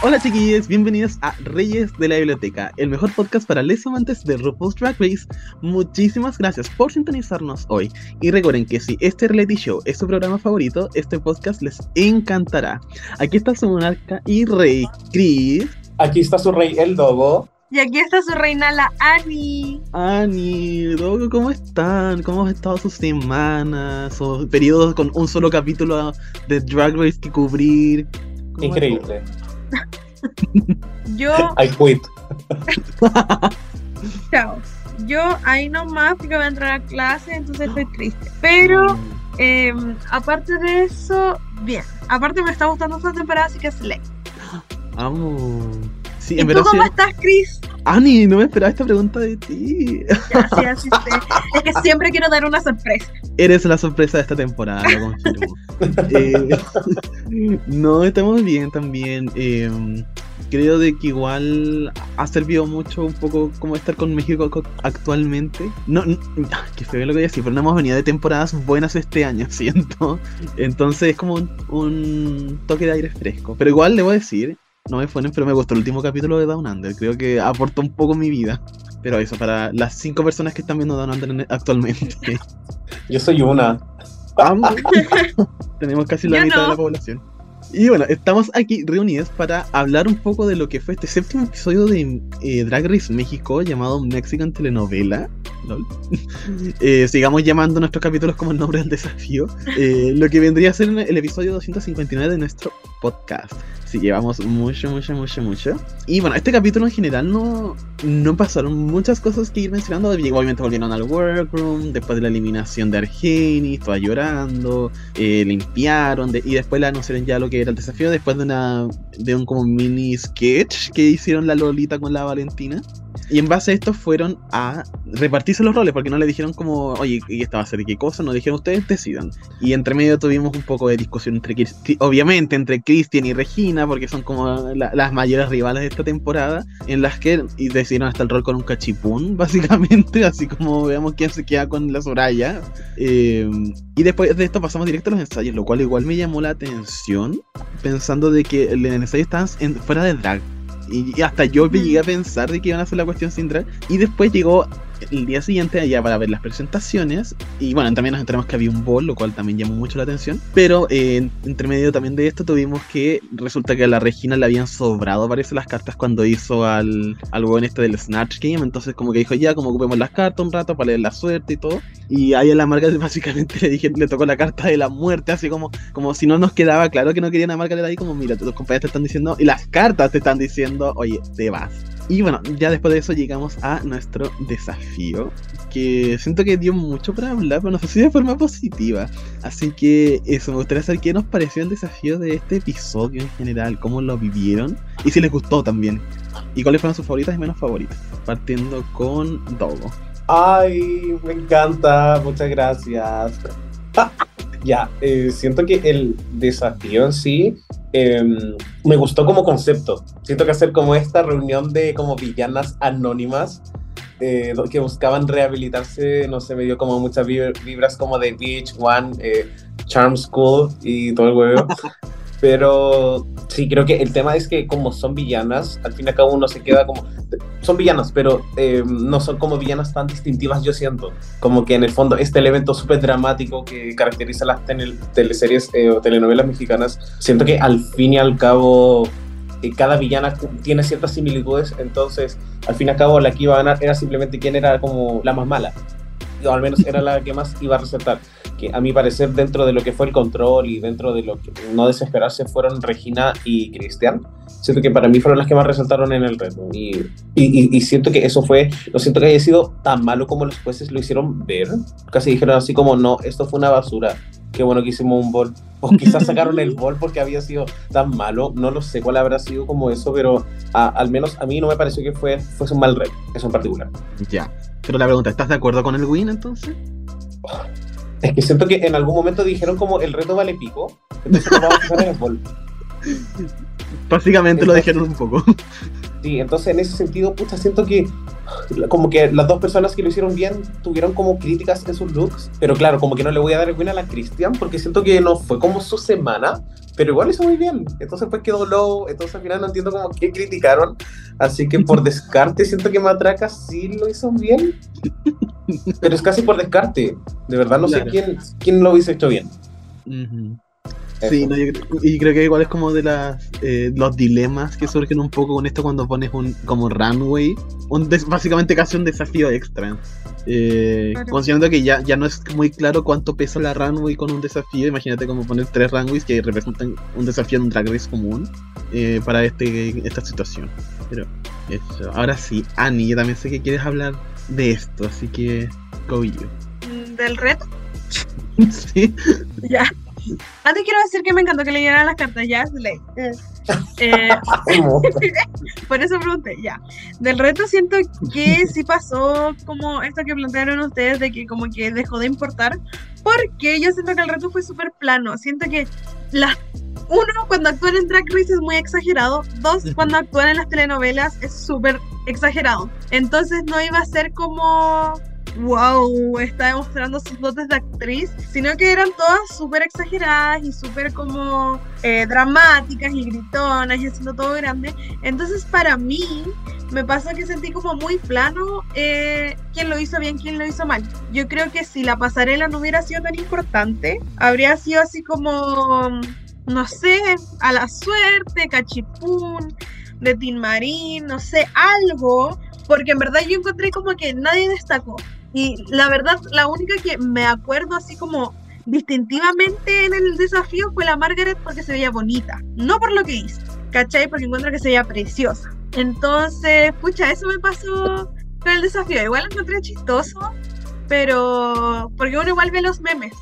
Hola chiquillos, bienvenidos a Reyes de la Biblioteca, el mejor podcast para les amantes de RuPaul's Drag Race. Muchísimas gracias por sintonizarnos hoy. Y recuerden que si este reality show es su programa favorito, este podcast les encantará. Aquí está su monarca y rey, Chris. Aquí está su rey, el Dogo. Y aquí está su reina, la Annie. Ani, Dogo, ¿cómo están? ¿Cómo han estado sus semanas? O periodos con un solo capítulo de Drag Race que cubrir. ¿Cómo Increíble. Yo, I quit. chao. Yo ahí nomás porque voy a entrar a clase, entonces estoy triste. Pero, eh, aparte de eso, bien. Aparte me está gustando esta temporada, así que slay. Amo. Sí, ¿Y en tú verdad cómo sí. estás, Chris? Ani, no me esperaba esta pregunta de ti. Sí, sé. Es que siempre quiero dar una sorpresa. Eres la sorpresa de esta temporada, lo. Eh, no, estamos bien también. eh, creo de que igual ha servido mucho un poco como estar con México co- actualmente. No, no ah, qué feo lo que voy a decir, pero no hemos venido de temporadas buenas este año, siento. Entonces es como un, un toque de aire fresco. Pero igual debo decir, no me funen, pero me gustó el último capítulo de Down Under. Creo que aportó un poco mi vida. Pero eso, para las cinco personas que están viendo Down Under en- actualmente. Yo soy una. Vamos. Tenemos casi la Yo mitad de la población. Y bueno, estamos aquí reunidos para hablar un poco de lo que fue este séptimo episodio de eh, Drag Race México llamado Mexican Telenovela. Eh, sigamos llamando nuestros capítulos como el nombre del desafío. Eh, lo que vendría a ser el episodio 259 de nuestro podcast. Sí, llevamos mucho, mucho, mucho, mucho. Y bueno, este capítulo en general no, no pasaron muchas cosas que ir mencionando. Obviamente volvieron al workroom, después de la eliminación de Argenis, toda llorando, eh, limpiaron de- y después le anunciaron ya lo que era el desafío después de una de un como mini sketch que hicieron la Lolita con la Valentina. Y en base a esto fueron a repartirse los roles, porque no le dijeron como, oye, ¿y esta va a ser qué cosa? Nos dijeron, ustedes decidan. Y entre medio tuvimos un poco de discusión entre, obviamente, entre Christian y Regina, porque son como la- las mayores rivales de esta temporada, en las que decidieron hasta el rol con un cachipún, básicamente, así como veamos quién se queda con la Soraya. Eh, y después de esto pasamos directo a los ensayos, lo cual igual me llamó la atención, pensando de que el ensayo estaban en- fuera de drag. Y hasta yo llegué a pensar de que iban a hacer la cuestión sin drag. Y después llegó el día siguiente allá para ver las presentaciones. Y bueno, también nos enteramos que había un ball, lo cual también llamó mucho la atención. Pero eh, entre medio también de esto tuvimos que resulta que a la Regina le habían sobrado, parece, las cartas cuando hizo al, al este del Snatch Game. Entonces como que dijo, ya, como ocupemos las cartas un rato para leer la suerte y todo. Y ahí a la marca básicamente le dije, le tocó la carta de la muerte, así como, como si no nos quedaba claro que no querían a marca de ahí, como mira, tus compañeros te están diciendo, y las cartas te están diciendo, oye, te vas. Y bueno, ya después de eso llegamos a nuestro desafío, que siento que dio mucho para hablar, pero no sé si de forma positiva. Así que eso, me gustaría saber qué nos pareció el desafío de este episodio en general, cómo lo vivieron y si les gustó también. Y cuáles fueron sus favoritas y menos favoritas. Partiendo con Dogo. Ay, me encanta. Muchas gracias. ya, eh, siento que el desafío en sí em, me gustó como concepto. Siento que hacer como esta reunión de como villanas anónimas eh, que buscaban rehabilitarse, no sé, me dio como muchas vib- vibras como de Beach One, eh, Charm School y todo el huevo. Pero sí, creo que el tema es que como son villanas, al fin y al cabo uno se queda como... Son villanas, pero eh, no son como villanas tan distintivas, yo siento. Como que en el fondo este elemento súper dramático que caracteriza las teleseries eh, o telenovelas mexicanas, siento que al fin y al cabo eh, cada villana tiene ciertas similitudes, entonces al fin y al cabo la que iba a ganar era simplemente quién era como la más mala. O al menos era la que más iba a resaltar que a mi parecer dentro de lo que fue el control y dentro de lo que no desesperarse fueron Regina y Cristian. siento que para mí fueron las que más resaltaron en el reto. Y, y, siento que eso fue, no siento que haya sido tan malo como los jueces lo hicieron ver. Casi dijeron así como, no, esto fue una basura. Qué bueno que hicimos un bol. O quizás sacaron el bol porque había sido tan malo. No lo sé cuál habrá sido como eso, pero al menos a mí no me pareció que fue, fuese un mal reto, eso en particular. Ya. Pero la pregunta, ¿estás de acuerdo con el win entonces? Es que siento que en algún momento dijeron como el reto vale pico, entonces vamos a usar el bol. Básicamente lo dijeron un poco. Sí, entonces en ese sentido, pucha, siento que como que las dos personas que lo hicieron bien tuvieron como críticas en sus looks, pero claro, como que no le voy a dar el win a la Christian porque siento que no fue como su semana, pero igual hizo muy bien. Entonces pues quedó low, entonces al final no entiendo como qué criticaron, así que por descarte siento que Matraca sí lo hizo bien, pero es casi por descarte. De verdad no sé quién, quién lo hubiese hecho bien. Sí, y creo que igual es como de las eh, los dilemas que surgen un poco con esto cuando pones un como runway, un básicamente casi un desafío extra. Eh, Considerando que ya, ya no es muy claro cuánto pesa la runway con un desafío, imagínate como poner tres runways que representan un desafío en un drag race común eh, para este, esta situación. Pero eso, ahora sí, Annie, yo también sé que quieres hablar de esto, así que go you. ¿Del reto? sí. Ya. Antes quiero decir que me encantó que leyeran las cartas, ya, ley. Eh, por eso pregunté, ya. Del reto siento que sí pasó como esto que plantearon ustedes de que como que dejó de importar, porque yo siento que el reto fue súper plano. Siento que las uno, cuando actúan en Drag Race es muy exagerado. Dos, cuando actúan en las telenovelas es súper exagerado. Entonces no iba a ser como wow, está demostrando sus dotes de actriz, sino que eran todas súper exageradas y súper como eh, dramáticas y gritonas y haciendo todo grande. Entonces para mí me pasó que sentí como muy plano eh, quién lo hizo bien, quién lo hizo mal. Yo creo que si la pasarela no hubiera sido tan importante, habría sido así como, no sé, a la suerte, cachipún, de Tin Marín, no sé, algo porque en verdad yo encontré como que nadie destacó. Y la verdad, la única que me acuerdo así como distintivamente en el desafío fue la Margaret porque se veía bonita, no por lo que hizo, ¿cachai? Porque encuentro que se veía preciosa. Entonces, pucha, eso me pasó con el desafío. Igual lo encontré chistoso, pero porque uno igual ve los memes.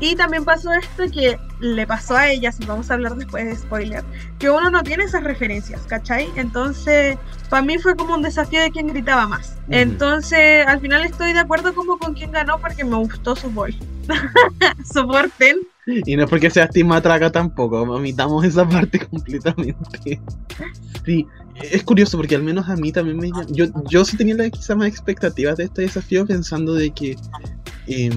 Y también pasó esto que le pasó a ella, si vamos a hablar después de spoiler, que uno no tiene esas referencias, ¿cachai? Entonces, para mí fue como un desafío de quien gritaba más. Entonces, al final estoy de acuerdo como con quien ganó porque me gustó su voz. Soporten. Y no es porque sea Team Matraca tampoco, omitamos esa parte completamente. Sí, es curioso porque al menos a mí también me... Yo, yo sí tenía quizá más expectativas de este desafío pensando de que... Eh,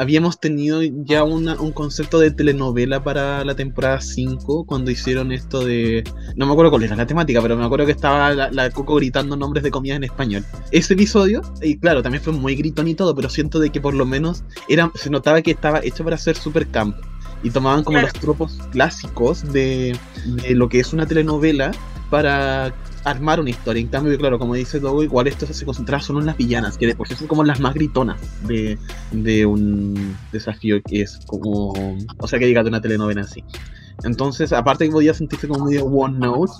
habíamos tenido ya una, un concepto de telenovela para la temporada 5 cuando hicieron esto de... No me acuerdo cuál era la temática, pero me acuerdo que estaba la, Coco gritando nombres de comidas en español. Ese episodio, y claro, también fue muy gritón y todo, pero siento de que por lo menos era, se notaba que estaba hecho para ser super camp. Y tomaban como los tropos clásicos de, de lo que es una telenovela para armar una historia. En cambio, claro, como dice Dogo, igual esto se concentra solo en las villanas, que después son como las más gritonas de, de un desafío que es como. O sea, que llega de una telenovela así. Entonces, aparte que podía sentirse como medio one note,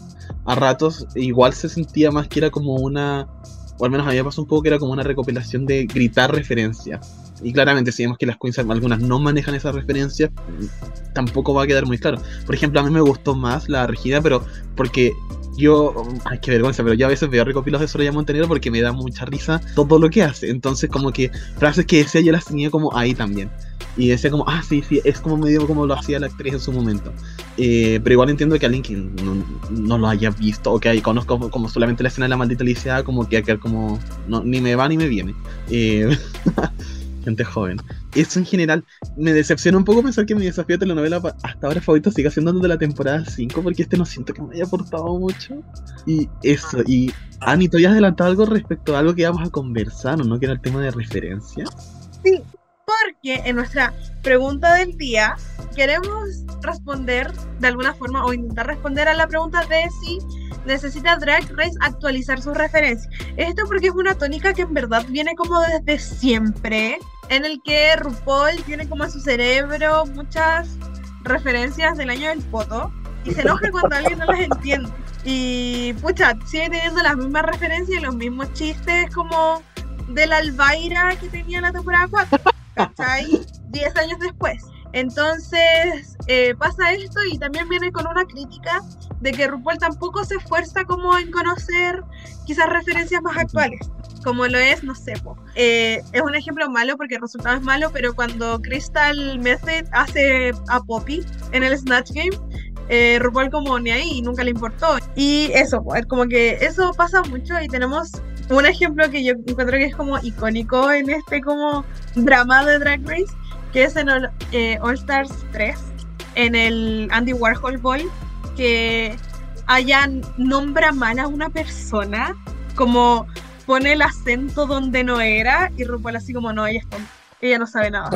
a ratos igual se sentía más que era como una. O al menos a mí me pasó un poco que era como una recopilación de gritar referencias. Y claramente, si vemos que las queens algunas no manejan esa referencia, tampoco va a quedar muy claro. Por ejemplo, a mí me gustó más la Regina, pero porque yo, ay, qué vergüenza, pero yo a veces veo recopilados de Soraya Montenegro porque me da mucha risa todo lo que hace. Entonces, como que frases que decía yo las tenía como ahí también. Y decía como, ah, sí, sí, es como medio como lo hacía la actriz en su momento. Eh, pero igual entiendo que alguien que no, lo haya visto o que ahí conozco como solamente la escena de la maldita Alicia, como que quedar como, no, ni me va ni me viene. Eh, gente joven. Eso en general me decepciona un poco pensar que mi desafío de telenovela hasta ahora favorito siga siendo el de la temporada 5, porque este no siento que me haya aportado mucho. Y eso, y Ani, ¿tú habías adelantado algo respecto a algo que íbamos a conversar, ¿no? Que era el tema de referencia. Sí, porque en nuestra pregunta del día queremos responder de alguna forma o intentar responder a la pregunta de si necesita Drag Race actualizar sus referencias. Esto porque es una tónica que en verdad viene como desde siempre, en el que RuPaul tiene como a su cerebro muchas referencias del año del foto. y se enoja cuando alguien no las entiende. Y pucha, sigue teniendo las mismas referencias y los mismos chistes como de la que tenía en la temporada 4, ¿cachai? 10 años después. Entonces eh, pasa esto y también viene con una crítica de que RuPaul tampoco se esfuerza como en conocer quizás referencias más actuales, como lo es, no sé. Eh, es un ejemplo malo porque el resultado es malo, pero cuando Crystal Method hace a Poppy en el Snatch Game, eh, RuPaul como ni ahí nunca le importó. Y eso, como que eso pasa mucho y tenemos un ejemplo que yo encuentro que es como icónico en este como drama de Drag Race, que es en el, eh, All Stars 3, en el Andy Warhol Ball, que hayan nombra mal a una persona, como pone el acento donde no era, y RuPaul así como no, ella, ella no sabe nada.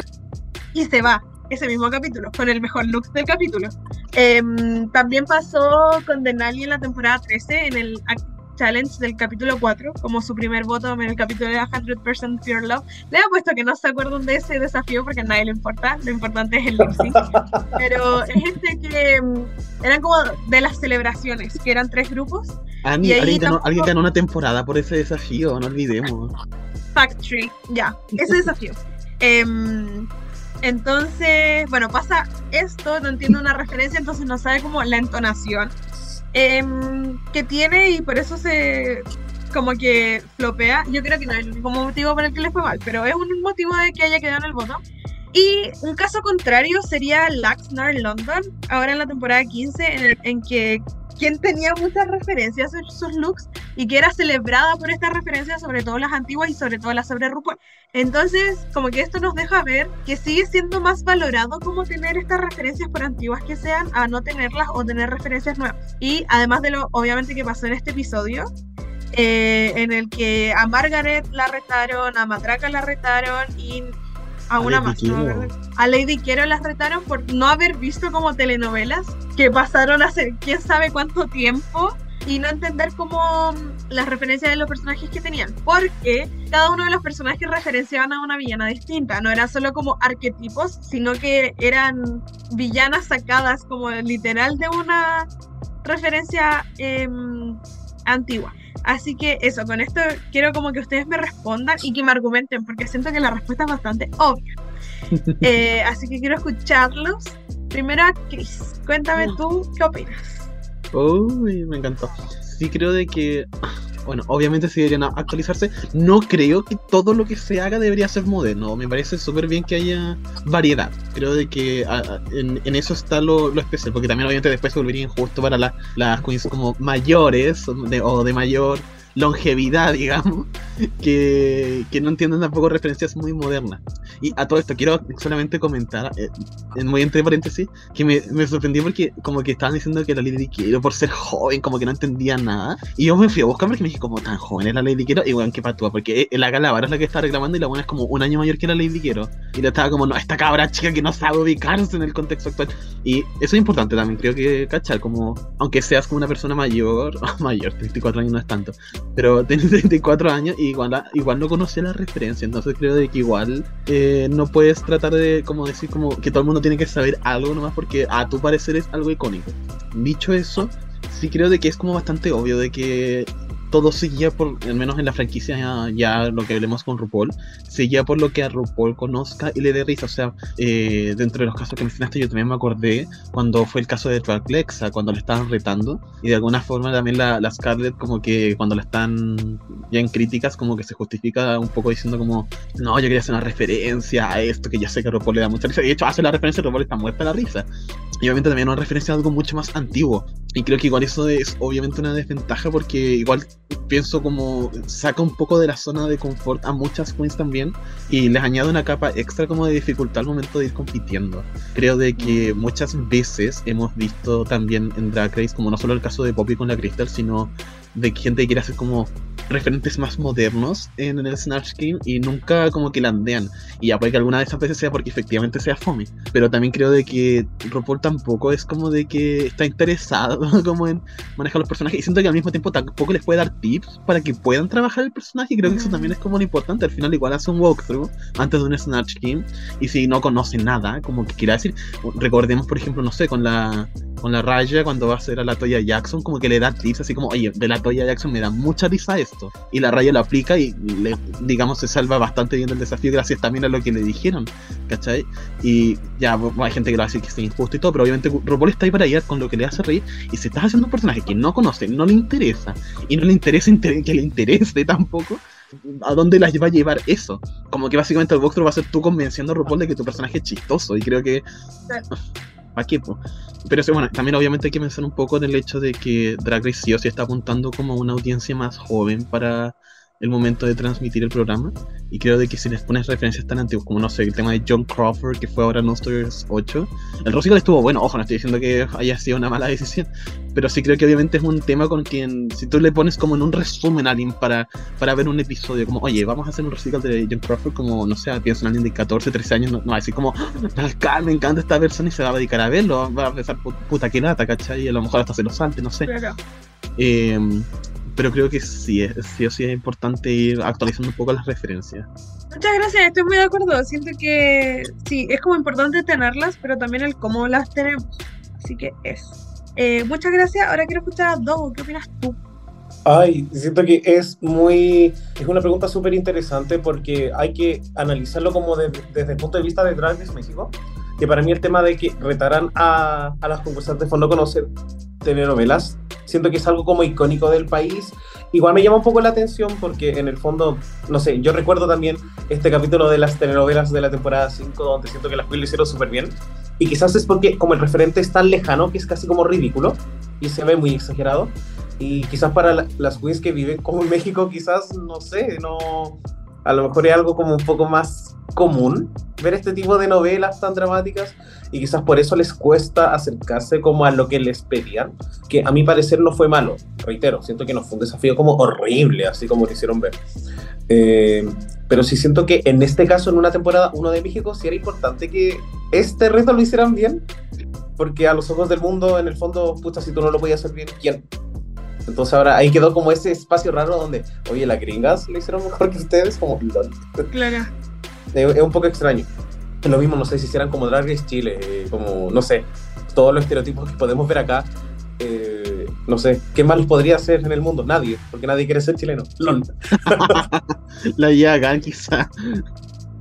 Y se va, ese mismo capítulo, con el mejor look del capítulo. Em, también pasó con Denali en la temporada 13, en el Challenge del capítulo 4, como su primer voto en el capítulo de 100% Pure Love. Le he puesto que no se acuerdan de ese desafío porque a nadie le importa, lo importante es el lip sync. Pero es este que em, eran como de las celebraciones, que eran tres grupos. Ani- Y alguien, ganó, tampoco- alguien ganó una temporada por ese desafío, no olvidemos. Factory, ya, ese desafío. Em, entonces, bueno, pasa esto, no entiende una referencia, entonces no sabe como la entonación em, que tiene y por eso se como que flopea. Yo creo que no es el único motivo por el que le fue mal, pero es un motivo de que haya quedado en el voto. Y un caso contrario sería Laxnar London, ahora en la temporada 15, en, el- en que quien tenía muchas referencias en sus looks y que era celebrada por estas referencias, sobre todo las antiguas y sobre todo las sobre RuPaul. Entonces, como que esto nos deja ver que sigue siendo más valorado como tener estas referencias por antiguas que sean a no tenerlas o tener referencias nuevas. Y además de lo obviamente que pasó en este episodio, eh, en el que a Margaret la retaron, a Matraca la retaron y a A una Lady más. Quiero. A Lady Quiero las retaron por no haber visto como telenovelas que pasaron hace quién sabe cuánto tiempo y no entender como mm, las referencias de los personajes que tenían. Porque cada uno de los personajes referenciaban a una villana distinta. No eran solo como arquetipos, sino que eran villanas sacadas como literal de una referencia em, antigua. Así que eso, con esto quiero como que ustedes me respondan y que me argumenten, porque siento que la respuesta es bastante obvia. Eh, así que quiero escucharlos. Primero a Chris, cuéntame tú qué opinas. Uy, me encantó. Sí creo de que, bueno, obviamente sí deberían actualizarse. No creo que todo lo que se haga debería ser moderno. Me parece súper bien que haya variedad. Creo de que a- a- en, en eso está lo, especial, porque también obviamente después se volvería injusto para la- las queens como mayores o de mayor longevidad, digamos, que, que no entienden tampoco referencias muy modernas. Y a todo esto quiero solamente comentar, eh, muy entre paréntesis, que me, me sorprendió porque como que estaban diciendo que la Lady Quiero por ser joven como que no entendía nada. Y yo me fui a buscar porque me dije como tan joven es la Lady Quiero y bueno qué patúa porque la Galavara es la que está reclamando y la buena es como un año mayor que la Lady Quiero y la estaba como no esta cabra chica que no sabe ubicarse en el contexto actual y eso es importante también creo que cachar como aunque seas como una persona mayor mayor 34 años no es tanto pero tienes 34 años y igual, no conoce la referencia entonces creo de que igual eh, no puedes tratar de como decir como que todo el mundo tiene que saber algo nomás porque a tu parecer es algo icónico. Dicho eso, sí creo de que es como bastante obvio de que todo seguía por, al menos en la franquicia ya, ya lo que hablemos con RuPaul, seguía por lo que a RuPaul conozca y le dé risa. O sea, eh, dentro de los casos que mencionaste yo también me acordé cuando fue el caso de Lexa, cuando le estaban retando y de alguna forma también la, la Scarlett como que cuando la están ya en críticas como que se justifica un poco diciendo como no, yo quería hacer una referencia a esto que ya sé que RuPaul le da mucha risa. Y de hecho hace la referencia y RuPaul está muerta la risa. Y obviamente también una referencia a algo mucho más antiguo. Y creo que igual eso es obviamente una desventaja porque igual pienso como saca un poco de la zona de confort a muchas queens también y les añade una capa extra como de dificultad al momento de ir compitiendo. Creo de que muchas veces hemos visto también en Drag Race como no solo el caso de Poppy con la Crystal, sino de que gente quiere hacer como referentes más modernos en el Snatch Game y nunca como que landean. Y ya puede que alguna de esas veces sea porque efectivamente sea fome. Pero también creo de que RuPaul tampoco es como de que está interesado como en manejar los personajes. Y siento que al mismo tiempo tampoco les puede dar tips para que puedan trabajar el personaje. Y creo que eso también es como lo importante. Al final igual hace un walkthrough antes de un Snatch Game. Y si no conoce nada, como que quiera decir, recordemos por ejemplo, no sé, con la con la Raya cuando va a hacer a la Toya Jackson, como que le da tips así como, oye, de la Toya Jackson me da mucha risa esto. Y la Raya lo aplica y le, digamos, se salva bastante bien del desafío gracias también a lo que le dijeron, ¿cachai? Y ya hay gente que lo va a decir que es injusto y todo, pero obviamente RuPaul está ahí para ir con lo que le hace reír. Y si estás haciendo un personaje que no conoce, no le interesa, y no le interesa que le interese tampoco, ¿a dónde las va a llevar eso? Como que básicamente el walkthrough va a ser tú convenciendo a RuPaul de que tu personaje es chistoso. Y creo que. ¿Para qué? Pero sí, bueno, también obviamente hay que pensar un poco en el hecho de que Drag Race sí o sí está apuntando como a una audiencia más joven para el momento de transmitir el programa. Y creo de que si les pones referencias tan antiguas como, no sé, el tema de John Crawford, que fue ahora Stars 8, el Rosical estuvo bueno, ojo, no estoy diciendo que haya sido una mala decisión, pero sí creo que obviamente es un tema con quien, si tú le pones como en un resumen a alguien para, para ver un episodio, como, oye, vamos a hacer un Rosical de John Crawford, como, no sé, pienso en alguien de 14, 13 años, no, no así como, ¡Ah, me encanta esta persona y se va a dedicar a verlo, va a pensar, puta que lata, ¿cachai? Y a lo mejor hasta se lo salte, no sé. Eh, pero creo que sí, es, sí o sí es importante ir actualizando un poco las referencias. Muchas gracias, estoy muy de acuerdo. Siento que sí, es como importante tenerlas, pero también el cómo las tenemos. Así que es. Eh, muchas gracias. Ahora quiero escuchar a Dogo. ¿Qué opinas tú? Ay, siento que es muy. Es una pregunta súper interesante porque hay que analizarlo como de- desde el punto de vista de Drag Race México. Que para mí el tema de que retaran a, a las concursantes por no conocer telenovelas, siento que es algo como icónico del país. Igual me llama un poco la atención porque en el fondo, no sé, yo recuerdo también este capítulo de las telenovelas de la temporada 5 donde siento que las Queens lo hicieron súper bien. Y quizás es porque como el referente es tan lejano que es casi como ridículo y se ve muy exagerado. Y quizás para la- las queens que viven como en México, quizás, no sé, no... A lo mejor es algo como un poco más común ver este tipo de novelas tan dramáticas y quizás por eso les cuesta acercarse como a lo que les pedían, que a mi parecer no fue malo, reitero, siento que no fue un desafío como horrible, así como lo hicieron ver. Eh, pero sí siento que en este caso, en una temporada 1 de México, sí era importante que este reto lo hicieran bien, porque a los ojos del mundo, en el fondo, puta, si tú no lo podías hacer bien, ¿quién? Entonces ahora ahí quedó como ese espacio raro donde, oye, las gringas lo hicieron mejor que ustedes, como. Claro. Es, es un poco extraño. Lo mismo, no sé si hicieran como Drag Race Chile, eh, como, no sé, todos los estereotipos que podemos ver acá. eh, no sé, ¿qué más podría hacer en el mundo? Nadie, porque nadie quiere ser chileno. Lol. La llaga, quizá.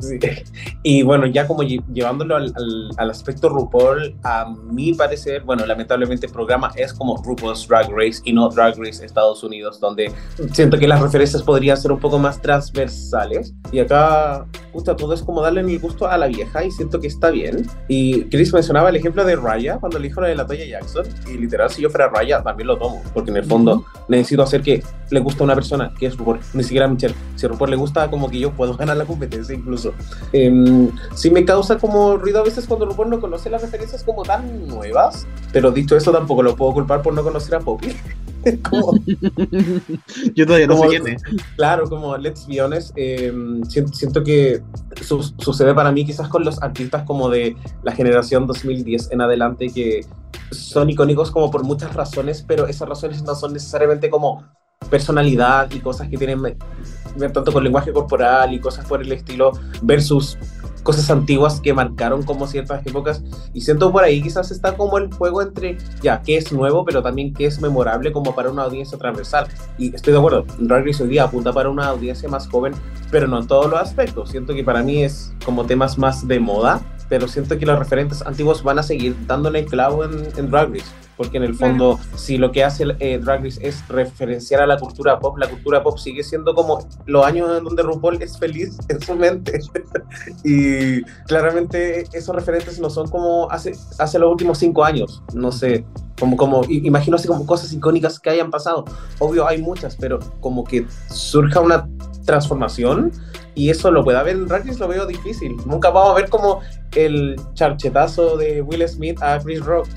Y bueno, ya como lle- llevándolo al, al- al aspecto RuPaul, a mi parecer, bueno, lamentablemente el programa es como RuPaul's Drag Race y no Drag Race Estados Unidos, donde siento que las referencias podrían ser un poco más transversales. Y acá, puta, todo es como darle el gusto a la vieja y siento que está bien. Y Chris mencionaba el ejemplo de Raya cuando le dijo lo de la Toya Jackson. Y literal, si yo fuera Raya, también lo tomo, porque en el fondo necesito hacer que le guste a una persona, que es RuPaul, ni siquiera a Michelle. Si a RuPaul le gusta, como que yo puedo ganar la competencia incluso. Em, sí me causa como ruido a veces cuando RuPaul no conoce las referencias como tan nuevas, pero dicho eso tampoco lo puedo culpar por no conocer a Poppy. como, Yo todavía no sé Como- quién es. claro, como Let's Be Honest, em, siento, siento que su- sucede para mí quizás con los artistas como de la generación 2010 en adelante que son icónicos como por muchas razones, pero esas razones no son necesariamente como personalidad y cosas que tienen que tanto con lenguaje corporal y cosas por el estilo versus cosas antiguas que marcaron como ciertas épocas. Y siento por ahí quizás está como el juego entre ya qué es nuevo pero también qué es memorable como para una audiencia transversal. Y estoy de acuerdo Drag Race hoy día apunta para una audiencia más joven pero no en todos los aspectos. Siento que para mí es como temas más de moda pero siento que los referentes antiguos van a seguir dándole el clavo en, en Drag Race porque en el fondo si lo que hace eh, Drag Race es referenciar a la cultura pop la cultura pop sigue siendo como los años en donde RuPaul es feliz en su mente y claramente esos referentes no son como hace, hace los últimos cinco años, no sé, como, como, imagino así como cosas icónicas que hayan pasado. Obvio hay muchas, pero como que surja una transformación y eso lo pueda ver en Race lo veo difícil. Nunca vamos a ver como el charchetazo de Will Smith a Chris Rock,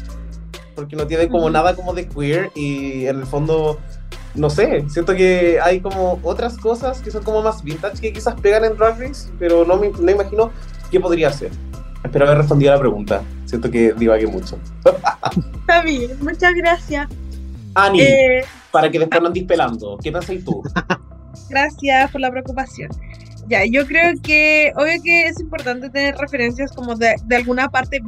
porque no tiene como nada como de queer y en el fondo no sé, siento que hay como otras cosas que son como más vintage que quizás pegan en Drag Race, pero no me, no imagino qué podría ser. Espero haber respondido a la pregunta. Siento que divagué mucho. Está bien, muchas gracias. Ani, Eh, para que después no andes pelando, ¿qué pensáis tú? gracias por la preocupación. Ya, yo creo que, obvio que es importante tener referencias como de, de alguna parte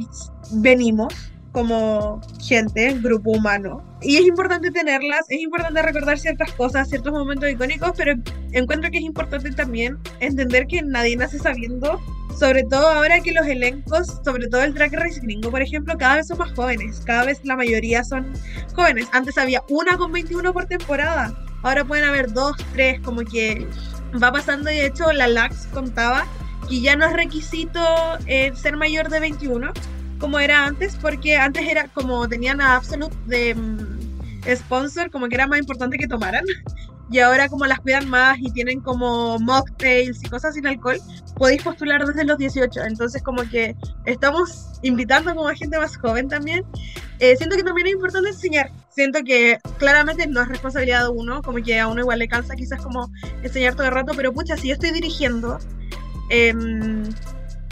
venimos como gente, grupo humano. Y es importante tenerlas, es importante recordar ciertas cosas, ciertos momentos icónicos, pero encuentro que es importante también entender que nadie nace sabiendo, sobre todo ahora que los elencos, sobre todo el Drag Race gringo, por ejemplo, cada vez son más jóvenes, cada vez la mayoría son jóvenes. Antes había una con 21 por temporada, ahora pueden haber dos, tres, como que va pasando y de hecho la LAX contaba que ya no es requisito eh, ser mayor de 21 como era antes, porque antes era como tenían a Absolute de mm, sponsor, como que era más importante que tomaran. Y ahora como las cuidan más y tienen como mocktails y cosas sin alcohol, podéis postular desde los 18. Entonces como que estamos invitando como a gente más joven también. Eh, siento que también es importante enseñar. Siento que claramente no es responsabilidad de uno, como que a uno igual le cansa quizás como enseñar todo el rato, pero pucha, si yo estoy dirigiendo, em,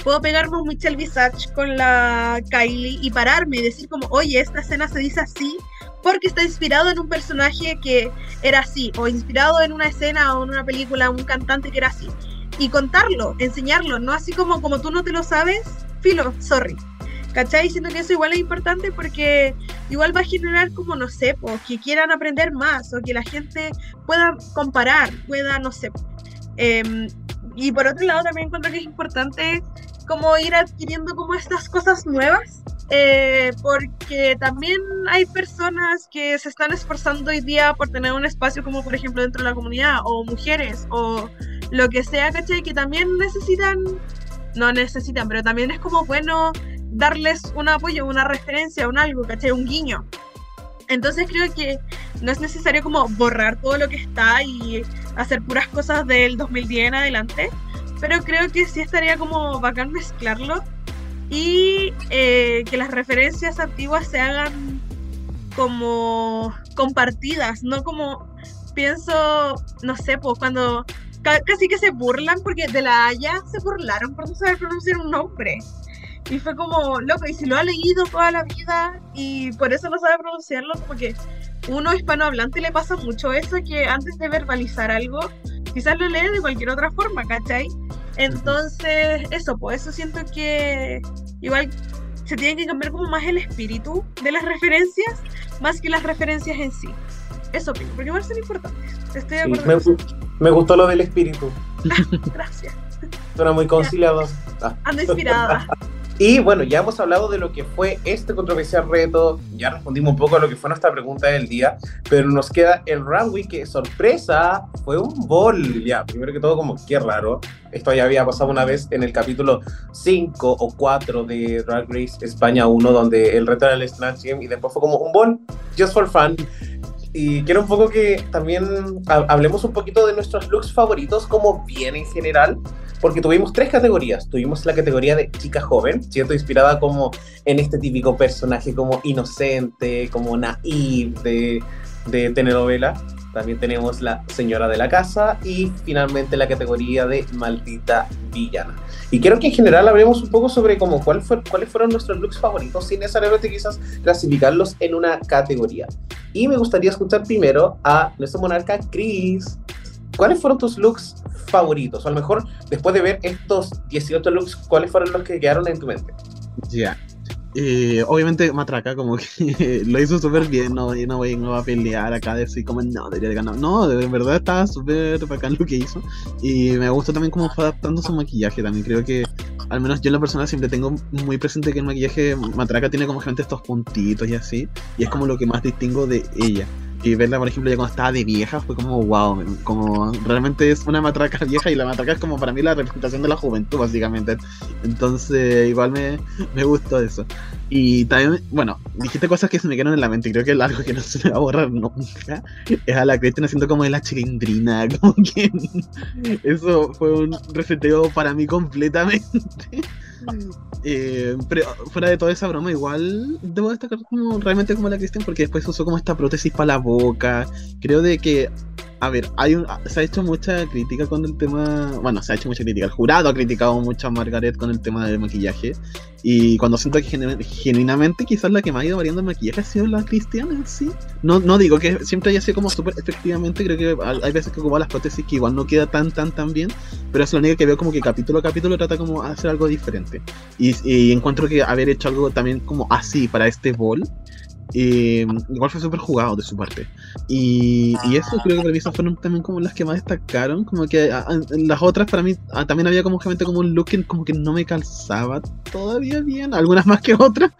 puedo pegarme un Michelle Visage con la Kylie y pararme y decir como, oye, esta escena se dice así porque está inspirado en un personaje que era así, o inspirado en una escena o en una película, un cantante que era así. Y contarlo, enseñarlo, no así como, como tú no te lo sabes, filo, sorry. ¿Cachai? Siento que eso igual es importante porque igual va a generar como, no sé, pues, que quieran aprender más o que la gente pueda comparar, pueda, no sé. Em, y por otro lado también encuentro que es importante como ir adquiriendo como estas cosas nuevas, eh, porque también hay personas que se están esforzando hoy día por tener un espacio como por ejemplo dentro de la comunidad, o mujeres, o lo que sea, ¿cachai? Que también necesitan, no necesitan, pero también es como bueno darles un apoyo, una referencia, un algo, ¿cachai? Un guiño. Entonces creo que no es necesario como borrar todo lo que está y hacer puras cosas del 2010 en adelante, pero creo que sí estaría como bacán mezclarlo y eh, que las referencias antiguas se hagan como compartidas, no como pienso, no sé, pues cuando ca- casi que se burlan porque de la Haya se burlaron por no saber pronunciar un nombre. Y fue como, loco, y si lo ha leído toda la vida y por eso no sabe pronunciarlo, como que uno hispanohablante le pasa mucho eso, que antes de verbalizar algo, quizás lo lee de cualquier otra forma, ¿cachai? Entonces, eso, pues eso siento que igual se tiene que cambiar como más el espíritu de las referencias, más que las referencias en sí. Eso opino, porque igual son importantes. Estoy de Sí, acuerdo. me, con eso. me gustó lo del espíritu. Gracias. Suena muy conciliador. Ah. Ando inspirada. Y bueno, ya hemos hablado de lo que fue este controversial reto, ya respondimos un poco a lo que fue nuestra pregunta del día, pero nos queda el runway que, sorpresa, fue un bol. Ya, primero que todo, como qué raro. Esto ya había pasado una vez en el capítulo 5 o 4 de Drag Race España 1, donde el reto era el Snatch Game y después fue como un bol, just for fun. Y quiero un poco que también ha- hablemos un poquito de nuestros looks favoritos, como bien en general, porque tuvimos tres categorías. Tuvimos la categoría de chica joven, siento inspirada como en este típico personaje como inocente, como naive de, de telenovela. También tenemos la señora de la casa y finalmente la categoría de maldita villana. Y quiero que en general hablemos un poco sobre como cuál fue, cuáles fueron nuestros looks favoritos, sin necesariamente quizás clasificarlos en una categoría. Y me gustaría escuchar primero a nuestro monarca Chris. ¿Cuáles fueron tus looks favoritos? O a lo mejor, después de ver estos 18 looks, ¿cuáles fueron los que quedaron en tu mente? Ya. Eh, obviamente Matraca como que lo hizo súper bien, no, no, voy, no va a pelear acá, decir como no, debería de ganar. No, de verdad estaba súper bacán lo que hizo. Y me gusta también cómo fue adaptando su maquillaje también. Creo que, al menos yo en la persona siempre tengo muy presente que el maquillaje Matraca tiene como gente estos puntitos y así. Y es como lo que más distingo de ella. Y verla, por ejemplo, ya cuando estaba de vieja fue como wow, como realmente es una matraca vieja y la matraca es como para mí la representación de la juventud, básicamente. Entonces, igual me, me gustó eso. Y también, bueno, dijiste cosas que se me quedaron en la mente. Creo que es algo que no se me va a borrar nunca. Es a la Kristen haciendo como de la chilindrina. Como que eso fue un reseteo para mí completamente. Eh, pero fuera de toda esa broma, igual debo destacar como realmente como la Cristian, porque después usó como esta prótesis para la boca. Creo de que, a ver, hay un, se ha hecho mucha crítica con el tema. Bueno, se ha hecho mucha crítica. El jurado ha criticado mucho a Margaret con el tema del maquillaje. Y cuando siento que genu- genuinamente quizás la que más ha ido variando el maquillaje ha sido la Cristian en sí. No, no digo que siempre haya sido como súper efectivamente, creo que hay- veces que ocupa las prótesis que igual no queda tan, tan, tan bien. Pero es lo único que veo como que capítulo a capítulo trata como hacer algo diferente. Y, y encuentro que haber hecho algo también como así para este ball, eh, igual fue súper jugado de su parte. Y, y eso creo que para mí esas fueron también como las que más destacaron. Como que ah, ah, las otras para mí ah, también había como gente como un look que como que no me calzaba todavía bien, algunas más que otras.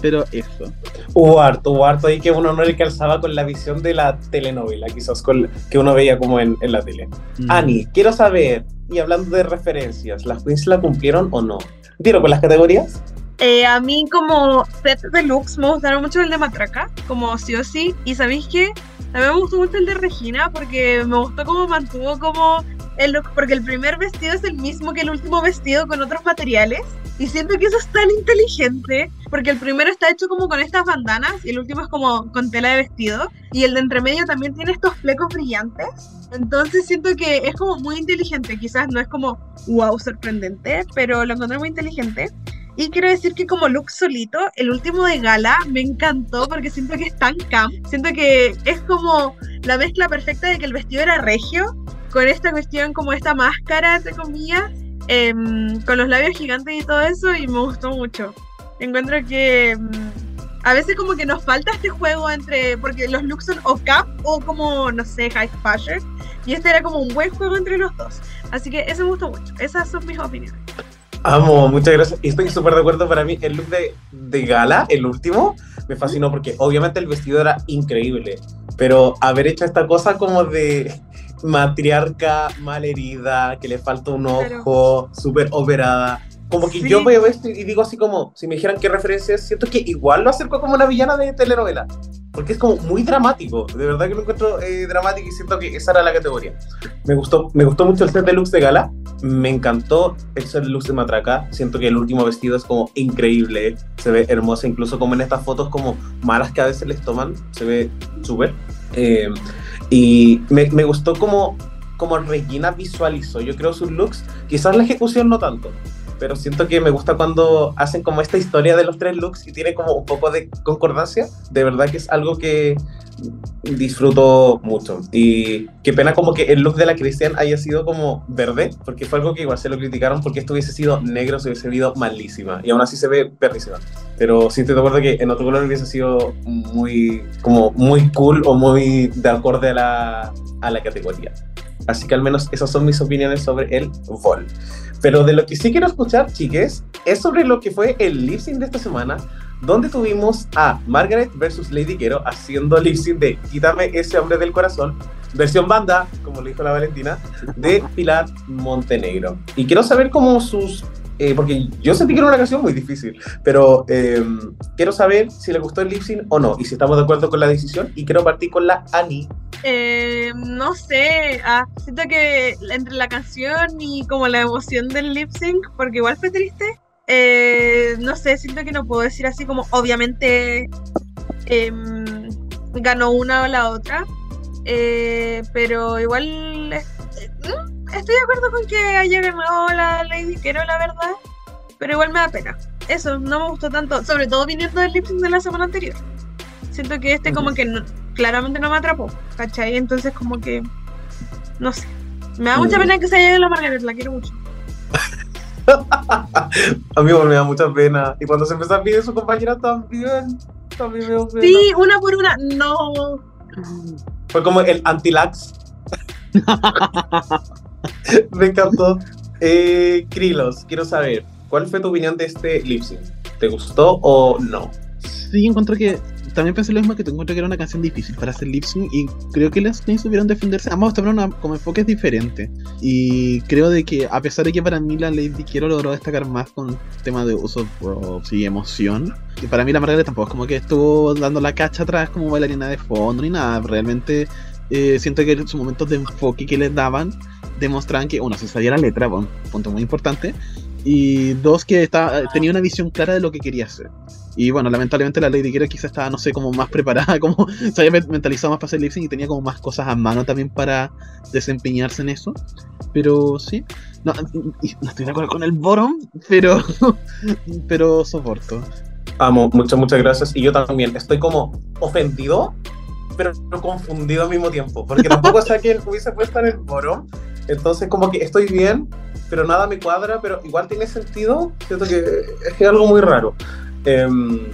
Pero eso. Hubo harto, hubo harto ahí que uno no le calzaba con la visión de la telenovela, quizás con que uno veía como en, en la tele. Mm. Ani, quiero saber, y hablando de referencias, ¿las queens la cumplieron o no? ¿Tiro con las categorías? Eh, a mí como set de looks me gustaron mucho el de Matraca, como sí o sí. Y ¿sabéis qué? También me gustó mucho el de Regina porque me gustó cómo mantuvo como el look, porque el primer vestido es el mismo que el último vestido con otros materiales. Y siento que eso es tan inteligente, porque el primero está hecho como con estas bandanas y el último es como con tela de vestido. Y el de entre medio también tiene estos flecos brillantes. Entonces siento que es como muy inteligente. Quizás no es como wow, sorprendente, pero lo encontré muy inteligente. Y quiero decir que como look solito, el último de gala me encantó porque siento que es tan camp. Siento que es como la mezcla perfecta de que el vestido era regio, con esta cuestión como esta máscara, entre comillas, em, con los labios gigantes y todo eso, y me gustó mucho. Encuentro que em, a veces como que nos falta este juego entre, porque los looks son o cap o como, no sé, high fashion, y este era como un buen juego entre los dos. Así que eso me gustó mucho. Esas son mis opiniones. Amo, muchas gracias. Estoy súper de acuerdo para mí. El look de, de gala, el último, me fascinó porque obviamente el vestido era increíble, pero haber hecho esta cosa como de matriarca mal herida, que le falta un Claro. ojo, súper operada. Como que Sí. yo veo esto y digo así como, si me dijeran qué referencia es, siento que igual lo acerco como una villana de telenovela. Porque es como muy dramático, de verdad que lo encuentro eh, dramático y siento que esa era la categoría. Me gustó, me gustó mucho el set de looks de gala, me encantó el set de looks de matraca, siento que el último vestido es como increíble, se ve hermosa, incluso como en estas fotos como malas que a veces les toman, se ve súper. Eh, y me, me gustó como, como Regina visualizó, yo creo, sus looks, quizás la ejecución no tanto, pero siento que me gusta cuando hacen como esta historia de los tres looks y tiene como un poco de concordancia. De verdad que es algo que disfruto mucho. Y qué pena como que el look de la Cristian haya sido como verde, porque fue algo que igual se lo criticaron porque esto hubiese sido negro, se hubiese visto malísima. Y aún así se ve perrísima. Pero sí estoy de acuerdo que en otro color hubiese sido muy, como muy cool o muy de acorde a la, a la categoría. Así que al menos esas son mis opiniones sobre el vol. Pero de lo que sí quiero escuchar, chiques, es sobre lo que fue el lip sync de esta semana, donde tuvimos a Margaret versus Lady Quero haciendo lip sync de Quítame ese hombre del corazón, versión banda, como le dijo la Valentina, de Pilar Montenegro. Y quiero saber cómo sus... eh, porque yo sentí que era una canción muy difícil, pero eh, quiero saber si le gustó el lip sync o no, y si estamos de acuerdo con la decisión. Y quiero partir con la Ani. Eh, no sé, ah, siento que entre la canción y como la emoción del lip sync, porque igual fue triste, no sé, siento que no puedo decir así como obviamente em, ganó una o la otra, pero igual estoy de acuerdo con que haya ganado la Lady Quero, la verdad, pero igual me da pena. Eso, no me gustó tanto, sobre todo viniendo del lip sync de la semana anterior. Siento que este como que no- claramente no me atrapó, ¿cachai? Entonces como que, no sé. Me da mucha pena que se haya ido la Margaret, la quiero mucho. A mí igual me da mucha pena. Y cuando se empezó a pedir su compañera también, también me dio pena. Sí, una por una, no. Fue como el anti-lax. me encantó. Eh, Krilos, quiero saber, ¿cuál fue tu opinión de este lip sync? ¿Te gustó o no? Sí, encuentro que también pensé lo mismo que tú encuentro que era una canción difícil para hacer lip sync y creo que las queens supieron defenderse. Ambos tomaron como enfoques diferentes y creo de que a pesar de que para mí la Lady Quiero logró destacar más con el tema de uso props y emoción, y para mí la Margaret tampoco es como que estuvo dando la cacha atrás como bailarina de fondo ni nada. Realmente eh, siento que sus momentos de enfoque que les daban demostraban que uno se sabía la letra, bueno, punto muy importante, Y dos, que estaba, tenía una visión clara de lo que quería hacer. Y bueno, lamentablemente la Lady Gaga quizá estaba, no sé, como más preparada, como se había mentalizado más para hacer lip y tenía como más cosas a mano también para desempeñarse en eso. Pero sí, no, no estoy de acuerdo con el bottom, pero, pero soporto. Amo, muchas, muchas gracias. Y yo también estoy como ofendido, pero confundido al mismo tiempo. Porque tampoco sé que hubiese puesto en el foro. Entonces, como que estoy bien, pero nada me cuadra, pero igual tiene sentido. Siento que es, algo muy raro. Em,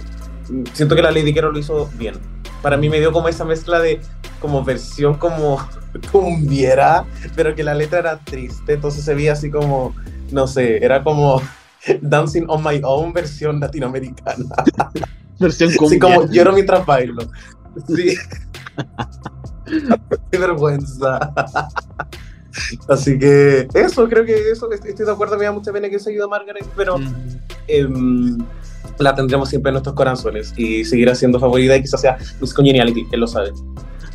siento que la Lady Kero lo hizo bien. Para mí me dio como esa mezcla de como versión como cumbiera, pero que la letra era triste, entonces se veía así como, no sé, era como Dancing on My Own versión latinoamericana. versión cumbia. Así como lloro mientras bailo. Sí. Qué vergüenza. Así que eso, creo que eso, estoy de acuerdo, me da mucha pena que se ayude a Margaret, pero em, la tendremos siempre en nuestros corazones y seguirá siendo favorita y quizás sea Miss Congeniality, él lo sabe.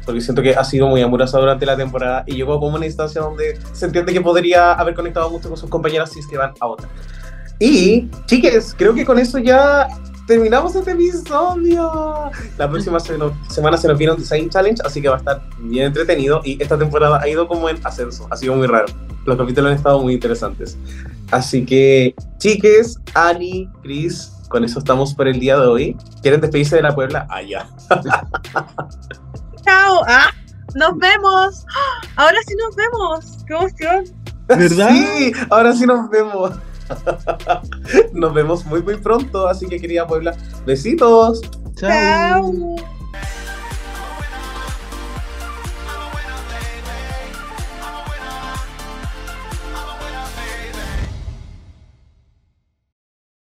Porque siento que ha sido muy amorosa durante la temporada y llegó como una instancia donde se entiende que podría haber conectado mucho con sus compañeras si es que van a otra. Y, chiques, creo que con eso ya terminamos este episodio. La próxima semana se nos viene un Design Challenge, así que va a estar bien entretenido. Y esta temporada ha ido como en ascenso, ha sido muy raro. Los capítulos han estado muy interesantes. Así que, chiques, Ani, Chris, con eso estamos por el día de hoy. ¿Quieren despedirse de la Puebla? Ah, ya. Chao. Ah, nos vemos. Ahora sí nos vemos. Qué emoción. ¿Verdad? Sí, ahora sí nos vemos. Nos vemos muy muy pronto, así que quería Puebla, besitos. Chao.